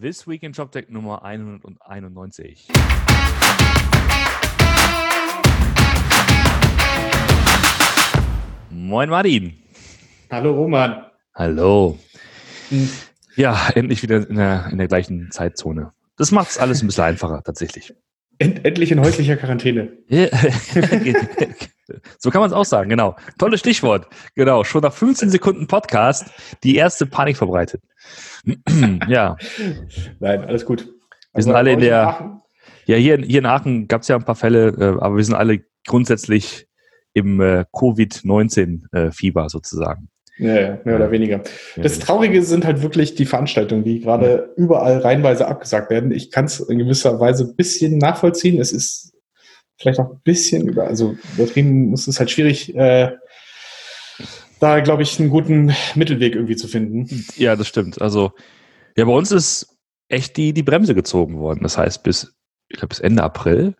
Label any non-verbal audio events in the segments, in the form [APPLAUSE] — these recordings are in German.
This Week in JobTech Nummer 191. Moin Martin. Hallo Roman. Hallo. Ja, endlich wieder in der, in der gleichen Zeitzone. Das macht es alles ein bisschen [LAUGHS] einfacher, tatsächlich. End, endlich in häuslicher Quarantäne. [LAUGHS] so kann man es auch sagen, genau. Tolles Stichwort. Genau, schon nach 15 Sekunden Podcast die erste Panik verbreitet. [CLEARS THROAT] ja. Nein, alles gut. Wir also sind alle in der. Ja, hier, hier in Aachen gab es ja ein paar Fälle, äh, aber wir sind alle grundsätzlich im äh, Covid-19-Fieber sozusagen. Ja, ja, mehr oder weniger. Das Traurige sind halt wirklich die Veranstaltungen, die gerade überall reihenweise abgesagt werden. Ich kann es in gewisser Weise ein bisschen nachvollziehen. Es ist vielleicht auch ein bisschen über, also übertrieben ist es halt schwierig, äh, da glaube ich einen guten Mittelweg irgendwie zu finden. Ja, das stimmt. Also ja, bei uns ist echt die, die Bremse gezogen worden. Das heißt, bis, ich glaube, bis Ende April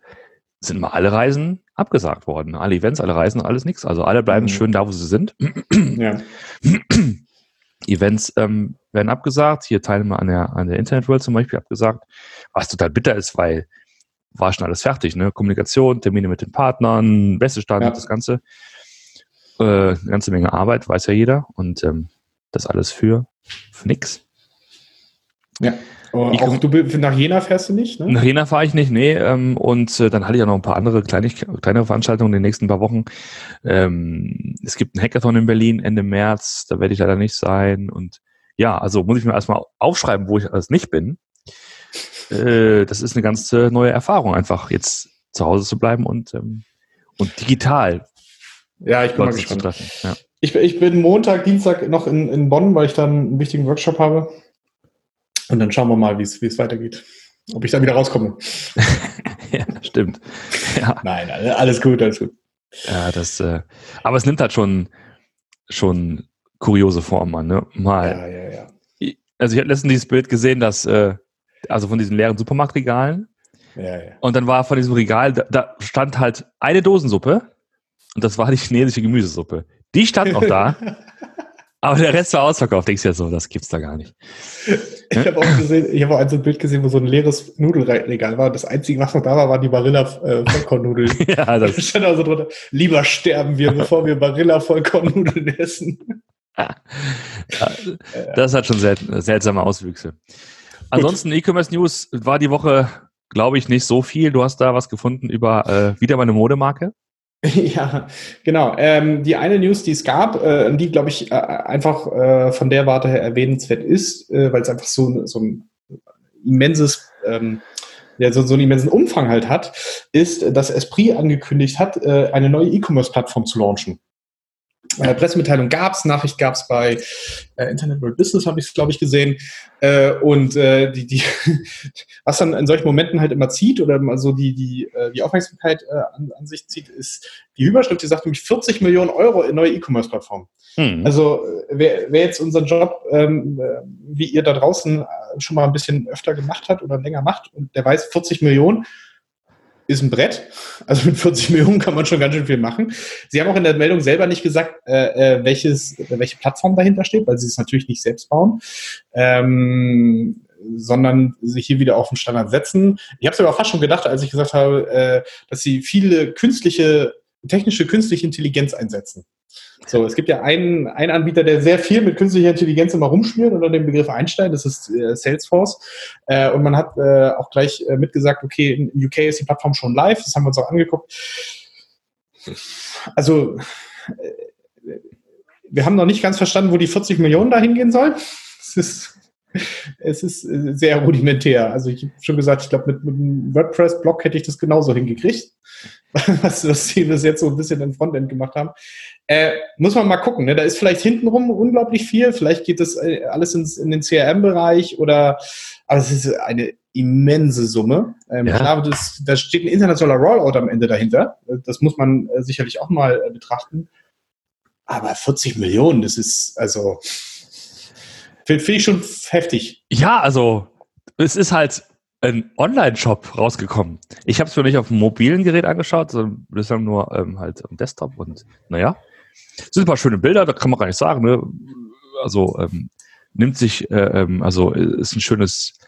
sind mal alle Reisen abgesagt worden. Alle Events, alle Reisen, alles nichts. Also alle bleiben mhm. schön da, wo sie sind. Ja. [CLEARS THROAT] Events ähm, werden abgesagt. Hier Teilnehmer an der, an der Internet World zum Beispiel abgesagt. Was total bitter ist, weil war schon alles fertig. Ne? Kommunikation, Termine mit den Partnern, Messestand, ja. das Ganze. Äh, eine ganze Menge Arbeit, weiß ja jeder. Und ähm, das alles für, für nix. Ja. Oh, ich, auch du nach Jena fährst du nicht? Ne? Nach Jena fahre ich nicht, nee. Ähm, und äh, dann hatte ich auch noch ein paar andere kleine, kleinere Veranstaltungen in den nächsten paar Wochen. Ähm, es gibt einen Hackathon in Berlin Ende März, da werde ich leider nicht sein. Und ja, also muss ich mir erstmal aufschreiben, wo ich alles nicht bin. Äh, das ist eine ganz äh, neue Erfahrung, einfach jetzt zu Hause zu bleiben und, ähm, und digital. Ja, ich bin mal gespannt. Ja. Ich, ich bin Montag, Dienstag noch in, in Bonn, weil ich dann einen wichtigen Workshop habe. Und dann schauen wir mal, wie es weitergeht. Ob ich da wieder rauskomme. [LAUGHS] ja, stimmt. Ja. Nein, alles gut, alles gut. Ja, das, äh, aber es nimmt halt schon, schon kuriose Formen an, ne? Mal. Ja, ja, ja. Also ich habe letztens dieses Bild gesehen, dass, äh, also von diesen leeren Supermarktregalen. Ja, ja. Und dann war von diesem Regal, da, da stand halt eine Dosensuppe und das war die chinesische Gemüsesuppe. Die stand noch da. [LAUGHS] Aber der Rest war ausverkauft. Denkst du ja so, das gibt's da gar nicht. Ich habe auch gesehen, ich habe auch ein so ein Bild gesehen, wo so ein leeres Nudelregal war. Das Einzige, was noch da war, waren die Barilla äh, Vollkornnudeln. [LAUGHS] ja, das da stand also drunter, lieber sterben wir, bevor wir Barilla Vollkornnudeln essen. [LAUGHS] das hat schon sel seltsame Auswüchse. Ansonsten E-Commerce News war die Woche, glaube ich, nicht so viel. Du hast da was gefunden über äh, wieder meine Modemarke. [LAUGHS] Ja, genau. Ähm, die eine News, die es gab, äh, die, glaube ich, äh, einfach äh, von der Warte her erwähnenswert ist, äh, weil es einfach so, so ein immenses, ähm, ja, so, so einen immensen Umfang halt hat, ist, dass Esprit angekündigt hat, äh, eine neue E-Commerce-Plattform zu launchen. Äh, Pressemitteilung gab es, Nachricht gab es bei äh, Internet World Business, habe ich es, glaube ich, gesehen. Äh, und äh, die, die, [LAUGHS] was dann in solchen Momenten halt immer zieht oder so die, die, äh, die Aufmerksamkeit äh, an, an sich zieht, ist die Überschrift, die sagt nämlich 40 Millionen Euro in neue E-Commerce-Plattformen. Hm. Also wer, wer jetzt unseren Job, ähm, äh, wie ihr da draußen äh, schon mal ein bisschen öfter gemacht hat oder länger macht und der weiß 40 Millionen, ist ein Brett. Also mit 40 Millionen kann man schon ganz schön viel machen. Sie haben auch in der Meldung selber nicht gesagt, äh, äh welches, welche Plattform dahinter steht, weil sie es natürlich nicht selbst bauen, ähm, sondern sich hier wieder auf den Standard setzen. Ich habe es aber fast schon gedacht, als ich gesagt habe, äh, dass sie viele künstliche, technische künstliche Intelligenz einsetzen. So, es gibt ja einen, einen Anbieter, der sehr viel mit künstlicher Intelligenz immer rumspielt unter dem Begriff Einstein, das ist äh, Salesforce. Äh, und man hat äh, auch gleich äh, mitgesagt, okay, in UK ist die Plattform schon live, das haben wir uns auch angeguckt. Also, äh, wir haben noch nicht ganz verstanden, wo die 40 Millionen da hingehen sollen. Es ist, es ist äh, sehr rudimentär. Also ich habe schon gesagt, ich glaube, mit, mit einem WordPress-Blog hätte ich das genauso hingekriegt, [LAUGHS] was, was sie bis jetzt so ein bisschen im Frontend gemacht haben. Äh, muss man mal gucken. Ne? Da ist vielleicht hintenrum unglaublich viel. Vielleicht geht das äh, alles ins, in den CRM-Bereich oder, aber es ist eine immense Summe. Ähm, ja. Klar, das, da steht ein internationaler Rollout am Ende dahinter. Das muss man äh, sicherlich auch mal betrachten. Aber 40 Millionen, das ist also, finde find ich schon heftig. Ja, also, es ist halt ein Online-Shop rausgekommen. Ich habe es mir nicht auf dem mobilen Gerät angeschaut, sondern bislang nur ähm, halt am Desktop und naja, sind ein paar schöne Bilder, da kann man gar nicht sagen. Ne? Also ähm, nimmt sich, äh, ähm, also ist ein schönes,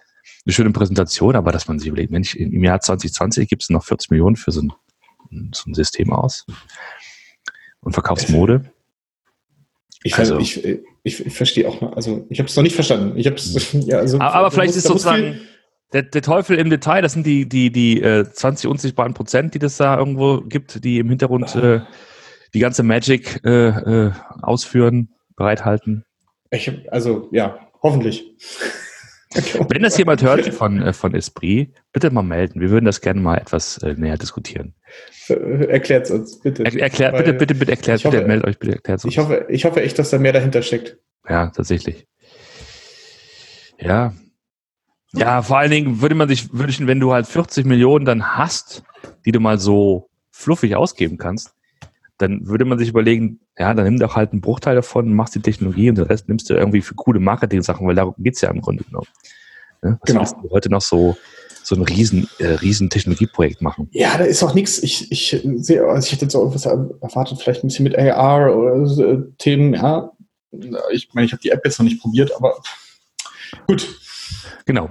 eine schöne Präsentation, aber dass man sich überlegt, Mensch, im Jahr 2020 gibt es noch 40 Millionen für so ein, so ein System aus und verkaufst Mode. Ich, also, ich, ich, ich, verstehe auch noch, also ich habe es noch nicht verstanden. Ich hab's, [LAUGHS] ja, also, aber, aber vielleicht ist sozusagen der, der, Teufel im Detail, das sind die, die, die äh, 20 unsichtbaren Prozent, die das da irgendwo gibt, die im Hintergrund äh, die ganze Magic äh, äh, ausführen, bereithalten. Ich, also ja, hoffentlich. Wenn das jemand hört von, äh, von Esprit, bitte mal melden. Wir würden das gerne mal etwas äh, näher diskutieren. Erklärt es uns, bitte. Er, erklärt, bitte, bitte, bitte erklärt, bitte meldet euch, bitte erklärt es uns. Ich hoffe, ich hoffe echt, dass da mehr dahinter steckt. Ja, tatsächlich. Ja. Ja, vor allen Dingen würde man sich wünschen, wenn du halt 40 Millionen dann hast, die du mal so fluffig ausgeben kannst, dann würde man sich überlegen, ja, dann nimm doch halt einen Bruchteil davon, machst die Technologie und den Rest nimmst du irgendwie für coole Marketing-Sachen, weil darum geht's ja im Grunde genommen. Ja, was genau. du heute noch so, so ein riesen, äh, riesen Technologieprojekt machen? Ja, da ist auch nichts. Ich, ich sehe, also ich hätte jetzt auch was erwartet, vielleicht ein bisschen mit AR oder so, äh, Themen, ja. Ich meine, ich habe die App jetzt noch nicht probiert, aber gut. Genau.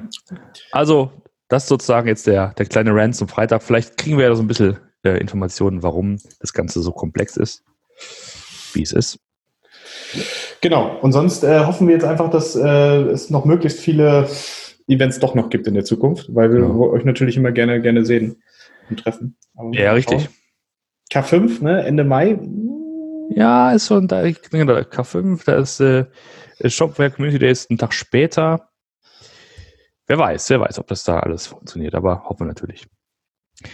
Also, das ist sozusagen jetzt der, der kleine Rant zum Freitag. Vielleicht kriegen wir ja so ein bisschen äh, Informationen, warum das Ganze so komplex ist, wie es ist. Genau. Und sonst äh, hoffen wir jetzt einfach, dass äh, es noch möglichst viele Events doch noch gibt in der Zukunft, weil wir genau. euch natürlich immer gerne, gerne sehen und treffen. Aber ja, richtig. K5, ne? Ende Mai. Ja, ist schon da, genau, K5, da ist äh, Shopware Community Day ist ein Tag später. Wer weiß, wer weiß, ob das da alles funktioniert, aber hoffen wir natürlich.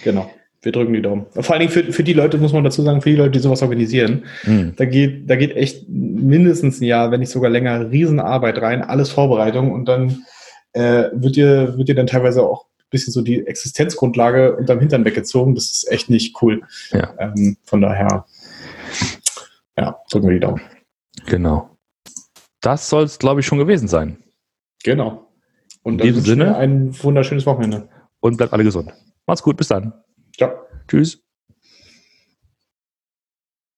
Genau wir drücken die Daumen. Vor allen Dingen für, für die Leute, muss man dazu sagen, für die Leute, die sowas organisieren, mhm. da geht, da geht echt mindestens ein Jahr, wenn nicht sogar länger, Riesenarbeit rein, alles Vorbereitung und dann äh, wird dir, wird dir dann teilweise auch ein bisschen so die Existenzgrundlage unterm Hintern weggezogen. Das ist echt nicht cool. Ja. Ähm, von daher, ja, drücken wir die Daumen. Genau. Das soll es, glaube ich, schon gewesen sein. Genau. Und in diesem Sinne ein wunderschönes Wochenende. Und bleibt alle gesund. Macht's gut, bis dann. Ciao. Tschüss.